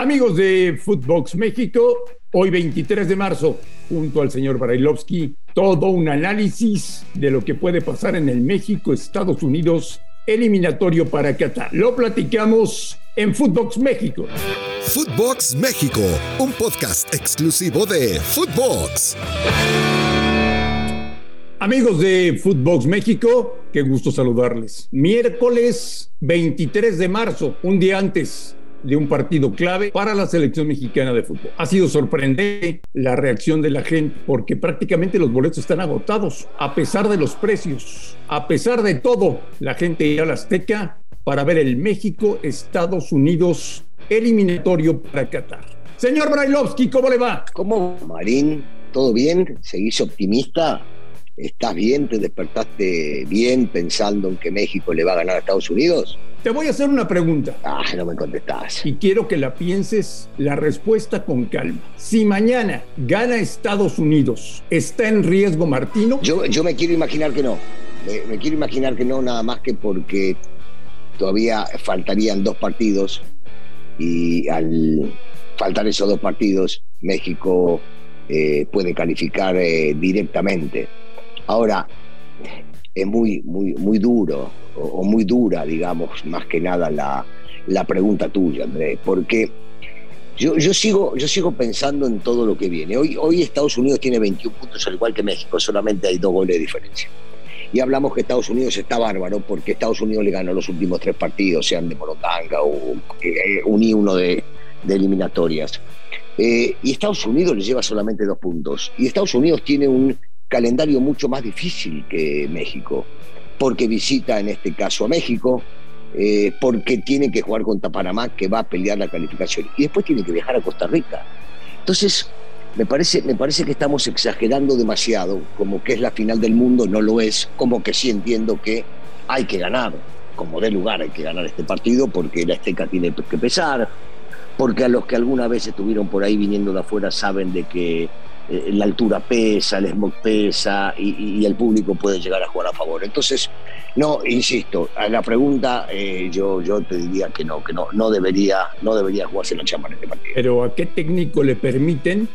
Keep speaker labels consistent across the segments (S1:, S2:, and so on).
S1: Amigos de Footbox México, hoy 23 de marzo, junto al señor Brailovsky, todo un análisis de lo que puede pasar en el México-Estados Unidos eliminatorio para Qatar. Lo platicamos en Footbox México.
S2: Footbox México, un podcast exclusivo de Footbox.
S1: Amigos de Footbox México, qué gusto saludarles. Miércoles 23 de marzo, un día antes de un partido clave para la selección mexicana de fútbol. Ha sido sorprendente la reacción de la gente porque prácticamente los boletos están agotados, a pesar de los precios, a pesar de todo. La gente irá a Azteca para ver el México-Estados Unidos eliminatorio para Qatar. Señor Brailovsky, ¿cómo le va?
S3: ¿Cómo, Marín? ¿Todo bien? ¿Seguís optimista? ¿Estás bien? ¿Te despertaste bien pensando en que México le va a ganar a Estados Unidos?
S1: Te voy a hacer una pregunta.
S3: Ah, no me contestás.
S1: Y quiero que la pienses la respuesta con calma. Si mañana gana Estados Unidos, ¿está en riesgo Martino?
S3: Yo, yo me quiero imaginar que no. Me, me quiero imaginar que no, nada más que porque todavía faltarían dos partidos y al faltar esos dos partidos, México eh, puede calificar eh, directamente. Ahora, es muy, muy, muy duro o, muy dura, digamos, más que nada la, la pregunta tuya, Andrés, porque yo, yo, sigo, yo sigo pensando en todo lo que viene. Hoy, hoy Estados Unidos tiene 21 puntos, al igual que México, solamente hay dos goles de diferencia. Y hablamos que Estados Unidos está bárbaro porque Estados Unidos le ganó los últimos tres partidos, sean de Morotanga o eh, un y uno de, de eliminatorias. Eh, y Estados Unidos le lleva solamente dos puntos. Y Estados Unidos tiene un calendario mucho más difícil que México, porque visita en este caso a México, eh, porque tiene que jugar contra Panamá, que va a pelear la calificación, y después tiene que viajar a Costa Rica. Entonces, me parece, me parece que estamos exagerando demasiado, como que es la final del mundo, no lo es, como que sí entiendo que hay que ganar, como de lugar hay que ganar este partido, porque la Azteca tiene que pesar, porque a los que alguna vez estuvieron por ahí viniendo de afuera saben de que eh, la altura pesa, el smog pesa y, y, el público puede llegar a jugar a favor. Entonces, no, insisto, a la pregunta eh, yo, yo te diría que no, que no, no debería, no debería jugarse la chamba en este partido.
S1: Pero ¿a qué técnico le permiten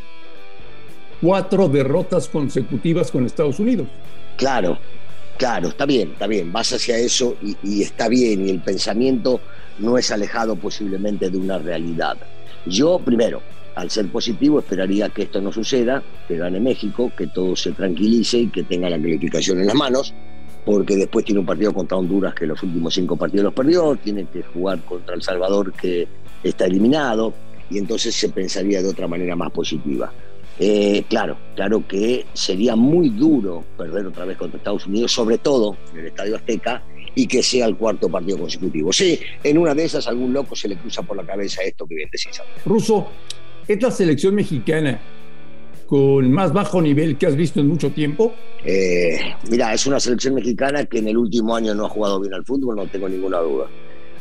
S1: cuatro derrotas consecutivas con Estados Unidos?
S3: Claro, claro, está bien, está bien, vas hacia eso y, y está bien, y el pensamiento no es alejado posiblemente de una realidad. Yo, primero, al ser positivo, esperaría que esto no suceda, que gane México, que todo se tranquilice y que tenga la calificación en las manos, porque después tiene un partido contra Honduras que los últimos cinco partidos los perdió, tiene que jugar contra El Salvador que está eliminado, y entonces se pensaría de otra manera más positiva. Eh, claro, claro que sería muy duro perder otra vez contra Estados Unidos, sobre todo en el Estadio Azteca, y que sea el cuarto partido consecutivo. Sí, en una de esas algún loco se le cruza por la cabeza esto que bien decís.
S1: Ruso, ¿es la selección mexicana con más bajo nivel que has visto en mucho tiempo?
S3: Eh, mira, es una selección mexicana que en el último año no ha jugado bien al fútbol, no tengo ninguna duda.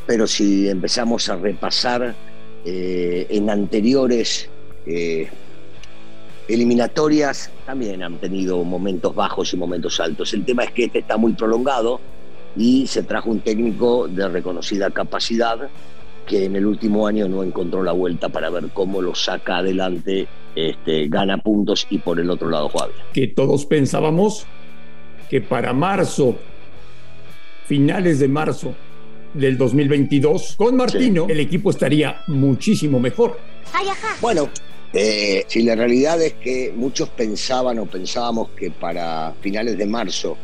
S3: Pero si empezamos a repasar eh, en anteriores eh, eliminatorias, también han tenido momentos bajos y momentos altos. El tema es que este está muy prolongado y se trajo un técnico de reconocida capacidad que en el último año no encontró la vuelta para ver cómo lo saca adelante, este, gana puntos y por el otro lado juega
S1: Que todos pensábamos que para marzo, finales de marzo del 2022, con Martino, sí. el equipo estaría muchísimo mejor.
S3: Ay, bueno, eh, si la realidad es que muchos pensaban o pensábamos que para finales de marzo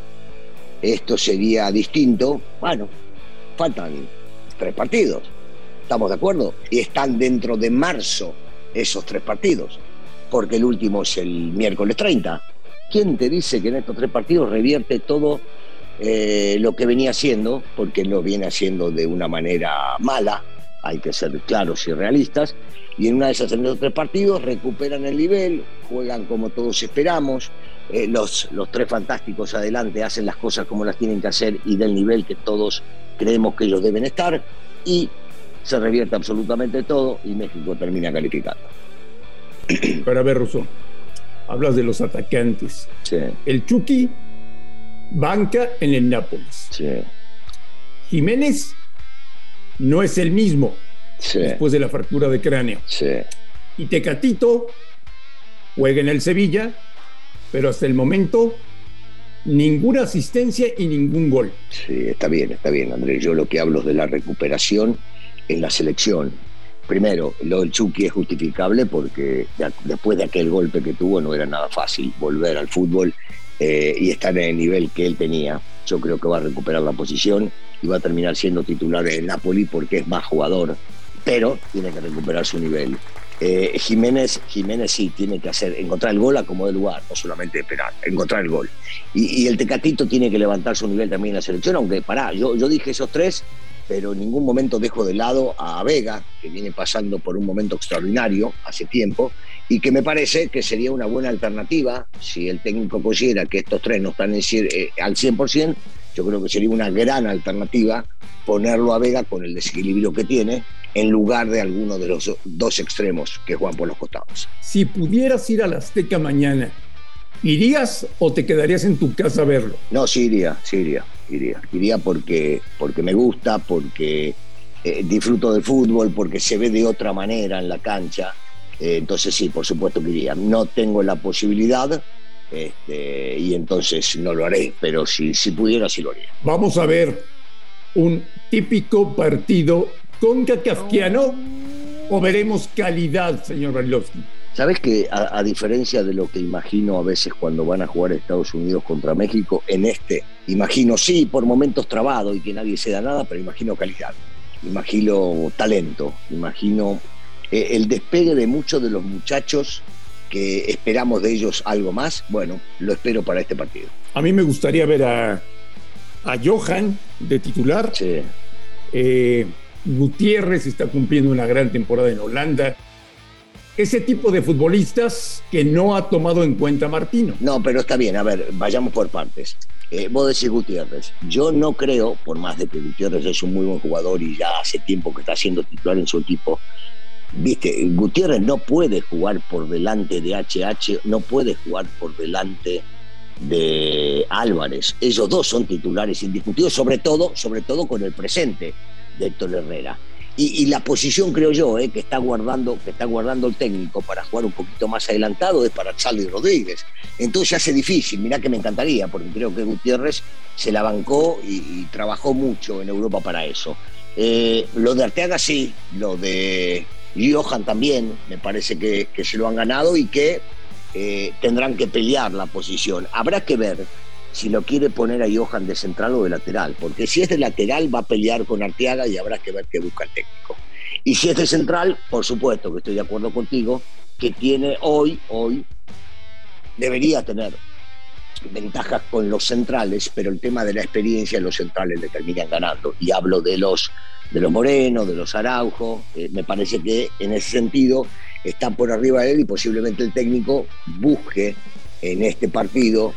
S3: esto sería distinto, bueno, faltan tres partidos, ¿estamos de acuerdo? Y están dentro de marzo esos tres partidos, porque el último es el miércoles 30. ¿Quién te dice que en estos tres partidos revierte todo eh, lo que venía haciendo? Porque lo viene haciendo de una manera mala, hay que ser claros y realistas, y en una de esas en los tres partidos recuperan el nivel, juegan como todos esperamos, eh, los, los tres fantásticos adelante hacen las cosas como las tienen que hacer y del nivel que todos creemos que ellos deben estar y se revierte absolutamente todo y México termina calificando.
S1: Pero a ver, Russo, hablas de los atacantes.
S3: Sí.
S1: El Chucky banca en el Nápoles.
S3: Sí.
S1: Jiménez no es el mismo después de la fractura de cráneo.
S3: Sí.
S1: Y Tecatito juega en el Sevilla, pero hasta el momento ninguna asistencia y ningún gol.
S3: Sí, está bien, está bien, Andrés. Yo lo que hablo es de la recuperación en la selección. Primero, lo del Chucky es justificable porque después de aquel golpe que tuvo no era nada fácil volver al fútbol eh, y estar en el nivel que él tenía. Yo creo que va a recuperar la posición y va a terminar siendo titular en Napoli porque es más jugador, pero tiene que recuperar su nivel. Eh, Jiménez, Jiménez sí tiene que hacer, encontrar el gol a como de lugar, no solamente esperar, encontrar el gol. Y, el Tecatito tiene que levantar su nivel también en la selección, aunque pará, yo, yo dije esos tres, pero en ningún momento dejo de lado a Vega, que viene pasando por un momento extraordinario hace tiempo, y que me parece que sería una buena alternativa si el técnico considera que estos tres no están eh, al 100%, yo creo que sería una gran alternativa ponerlo a Vega con el desequilibrio que tiene en lugar de alguno de los dos extremos que juegan por los costados.
S1: Si pudieras ir a la Azteca mañana, ¿irías o te quedarías en tu casa a verlo?
S3: No, sí iría, sí iría, iría. Iría porque, porque me gusta, porque eh, disfruto del fútbol, porque se ve de otra manera en la cancha. Eh, entonces sí, por supuesto que iría. No tengo la posibilidad, este, y entonces no lo haré, pero si, si pudiera, sí lo haría.
S1: Vamos a ver un típico partido con kafkiano o veremos calidad, señor Barlovsky?
S3: Sabes que a, diferencia de lo que imagino a veces cuando van a jugar Estados Unidos contra México, en este imagino sí por momentos trabado y que nadie se da nada, pero imagino calidad, imagino talento, imagino eh, el despegue de muchos de los muchachos que esperamos de ellos algo más. Bueno, lo espero para este partido.
S1: A mí me gustaría ver a, a Johan de titular.
S3: Sí.
S1: Eh, Gutiérrez está cumpliendo una gran temporada en Holanda. Ese tipo de futbolistas que no ha tomado en cuenta Martino.
S3: No, pero está bien, a ver, vayamos por partes. Eh, vos decís Gutiérrez. Yo no creo, por más de que Gutiérrez es un muy buen jugador y ya hace tiempo que está siendo titular en su equipo, viste, Gutiérrez no puede jugar por delante de HH, no puede jugar por delante de Álvarez. Ellos dos son titulares indiscutidos, sobre todo, sobre todo con el presente de Héctor Herrera. Y, la posición, creo yo, eh, que, está guardando, que está guardando el técnico para jugar un poquito más adelantado es para Charlie Rodríguez. Entonces hace difícil, mirá que me encantaría, porque creo que Gutiérrez se la bancó y, trabajó mucho en Europa para eso. Eh, lo de Arteaga sí, lo de Johan también, me parece que, se lo han ganado y que eh, tendrán que pelear la posición. Habrá que ver si lo quiere poner a Johan de central o de lateral, porque si es de lateral va a pelear con Arteaga y habrá que ver qué busca el técnico. Y si es de central, por supuesto que estoy de acuerdo contigo, que tiene hoy, hoy, debería tener ventajas con los centrales, pero el tema de la experiencia los centrales le terminan ganando. Y hablo de los, de los Moreno, de los Araujo, eh, me parece que en ese sentido están por arriba de él y posiblemente el técnico busque en este partido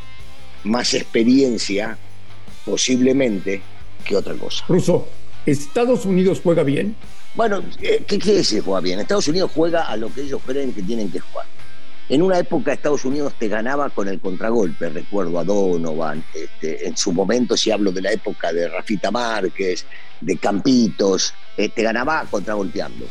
S3: más experiencia posiblemente que otra cosa.
S1: Ruso, ¿Estados Unidos juega bien?
S3: Bueno, eh, ¿qué quiere decir juega bien? Estados Unidos juega a lo que ellos creen que tienen que jugar. En una época Estados Unidos te ganaba con el contragolpe, recuerdo a Donovan, este, en su momento si hablo de la época de Rafita Márquez, de Campitos, eh, te ganaba contragolpeando.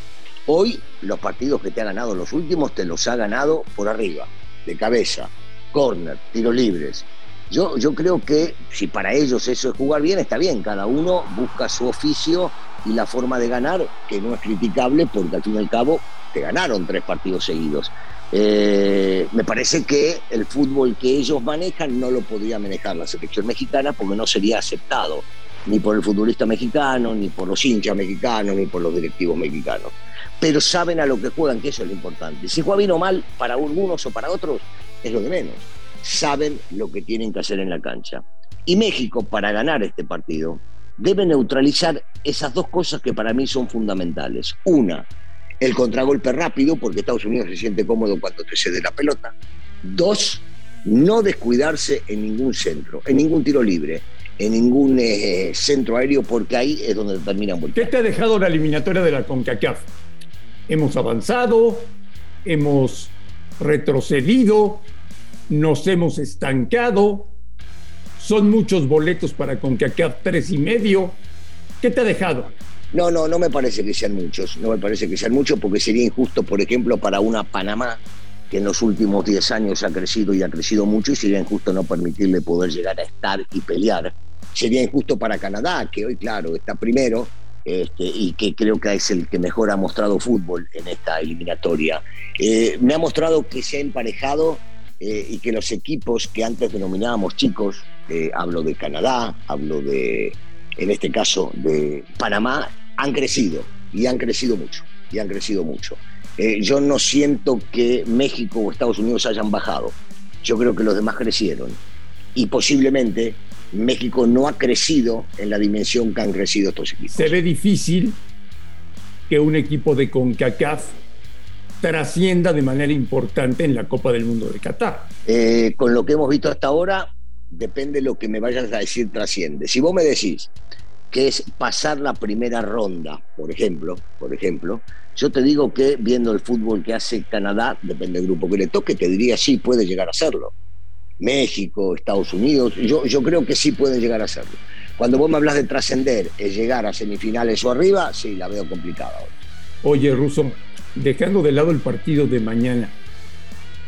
S3: Hoy los partidos que te ha ganado los últimos te los ha ganado por arriba, de cabeza, corner, tiros libres. Yo, creo que si para ellos eso es jugar bien, está bien, cada uno busca su oficio y la forma de ganar, que no es criticable porque al fin y al cabo te ganaron tres partidos seguidos. Eh, me parece que el fútbol que ellos manejan no lo podría manejar la selección mexicana porque no sería aceptado ni por el futbolista mexicano, ni por los hinchas mexicanos, ni por los directivos mexicanos. Pero saben a lo que juegan, que eso es lo importante. Si juega bien o mal para algunos o para otros, es lo de menos saben lo que tienen que hacer en la cancha. Y México, para ganar este partido, debe neutralizar esas dos cosas que para mí son fundamentales. Una, el contragolpe rápido, porque Estados Unidos se siente cómodo cuando te cede la pelota. Dos, no descuidarse en ningún centro, en ningún tiro libre, en ningún eh, centro aéreo, porque ahí es donde terminan
S1: volteando. ¿Qué te ha dejado la eliminatoria de la CONCACAF? Hemos avanzado, hemos retrocedido, nos hemos estancado, son muchos boletos para CONCACAF tres y medio. ¿Qué te ha dejado?
S3: No, no, no me parece que sean muchos, no me parece que sean muchos porque sería injusto, por ejemplo, para una Panamá que en los últimos 10 años ha crecido y ha crecido mucho y sería injusto no permitirle poder llegar a estar y pelear. Sería injusto para Canadá, que hoy, claro, está primero este, y que creo que es el que mejor ha mostrado fútbol en esta eliminatoria. Eh, me ha mostrado que se ha emparejado eh, y que los equipos que antes denominábamos chicos, eh, hablo de Canadá, hablo de, en este caso, de Panamá, han crecido y han crecido mucho, y han crecido mucho. Eh, yo no siento que México o Estados Unidos hayan bajado. Yo creo que los demás crecieron. Y posiblemente México no ha crecido en la dimensión que han crecido estos equipos.
S1: Se ve difícil que un equipo de CONCACAF trascienda de manera importante en la Copa del Mundo de Qatar.
S3: Eh, con lo que hemos visto hasta ahora, depende de lo que me vayas a decir trasciende. Si vos me decís que es pasar la primera ronda, por ejemplo, por ejemplo, yo te digo que viendo el fútbol que hace Canadá, depende del grupo que le toque, te diría sí, puede llegar a hacerlo. México, Estados Unidos, yo, yo creo que sí puede llegar a hacerlo. Cuando vos me hablas de trascender, es llegar a semifinales o arriba, sí, la veo complicada.
S1: Oye, Russo, dejando de lado el partido de mañana,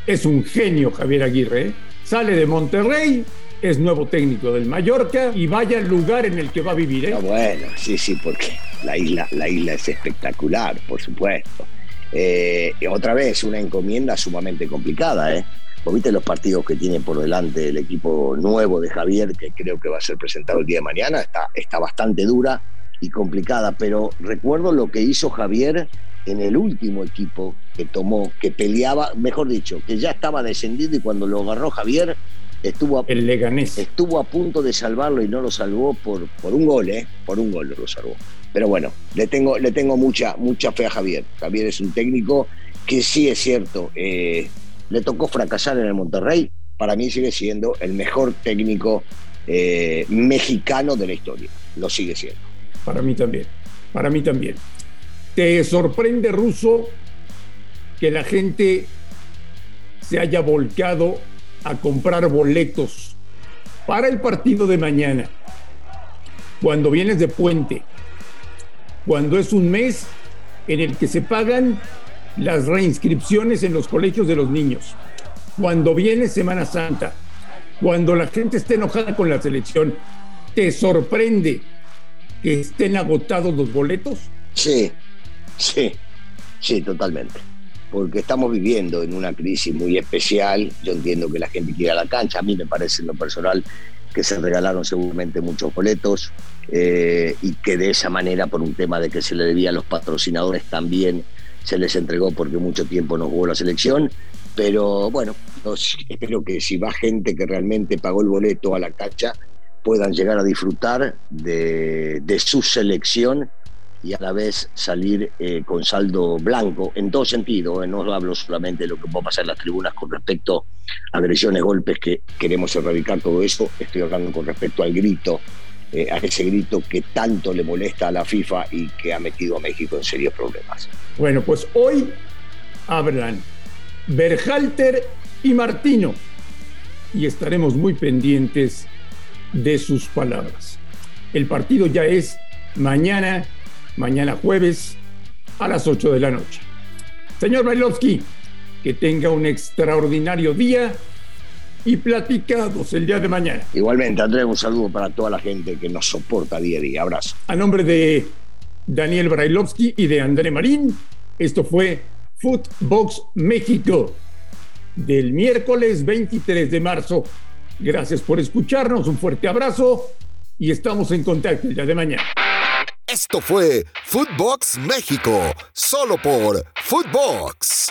S1: es un genio Javier Aguirre, ¿eh? sale de Monterrey es nuevo técnico del Mallorca y vaya al lugar en el que va a vivir. ¿eh?
S3: bueno, sí, sí, porque la isla, la isla es espectacular, por supuesto. Eh, otra vez, una encomienda sumamente complicada, ¿eh? viste los partidos que tiene por delante el equipo nuevo de Javier, que creo que va a ser presentado el día de mañana, está bastante dura y complicada, pero recuerdo lo que hizo Javier en el último equipo que tomó, que peleaba, mejor dicho, que ya estaba descendido y cuando lo agarró Javier, estuvo a,
S1: el Leganés.
S3: estuvo a punto de salvarlo y no lo salvó por, por un gol, ¿eh? Por un gol lo salvó. Pero bueno, le tengo, le tengo mucha, mucha fe a Javier. Javier es un técnico que sí es cierto, eh, le tocó fracasar en el Monterrey. Para mí sigue siendo el mejor técnico eh, mexicano de la historia. Lo sigue siendo.
S1: Para mí también. Para mí también. ¿Te sorprende, Ruso, que la gente se haya volcado a comprar boletos para el partido de mañana, cuando vienes de puente, cuando es un mes en el que se pagan las reinscripciones en los colegios de los niños, cuando viene Semana Santa, cuando la gente está enojada con la selección, ¿te sorprende que estén agotados los boletos?
S3: Sí, sí, sí, totalmente porque estamos viviendo en una crisis muy especial. Yo entiendo que la gente quiere a la cancha, a mí me parece en lo personal que se regalaron seguramente muchos boletos eh, y que de esa manera, por un tema de que se le debía a los patrocinadores, también se les entregó porque mucho tiempo no jugó la selección. Pero bueno, espero que si va gente que realmente pagó el boleto a la cancha, puedan llegar a disfrutar de, de su selección y a la vez salir eh, con saldo blanco en todo sentido. Eh, no hablo solamente de lo que puede pasar en las tribunas con respecto a agresiones, golpes, que queremos erradicar todo eso. Estoy hablando con respecto al grito, eh, a ese grito que tanto le molesta a la FIFA y que ha metido a México en serios problemas.
S1: Bueno, pues hoy hablan Berhalter y Martino y estaremos muy pendientes de sus palabras. El partido ya es mañana mañana jueves a las 8 de la noche. Señor Bailovsky, que tenga un extraordinario día y platicados el día de mañana.
S3: Igualmente, Andrés, un saludo para toda la gente que nos soporta día a día. Abrazo.
S1: A nombre de Daniel Brailovsky y de André Marín, esto fue Footbox México del miércoles 23 de marzo. Gracias por escucharnos, un fuerte abrazo y estamos en contacto día de mañana.
S2: Esto fue Footbox México, solo por Footbox.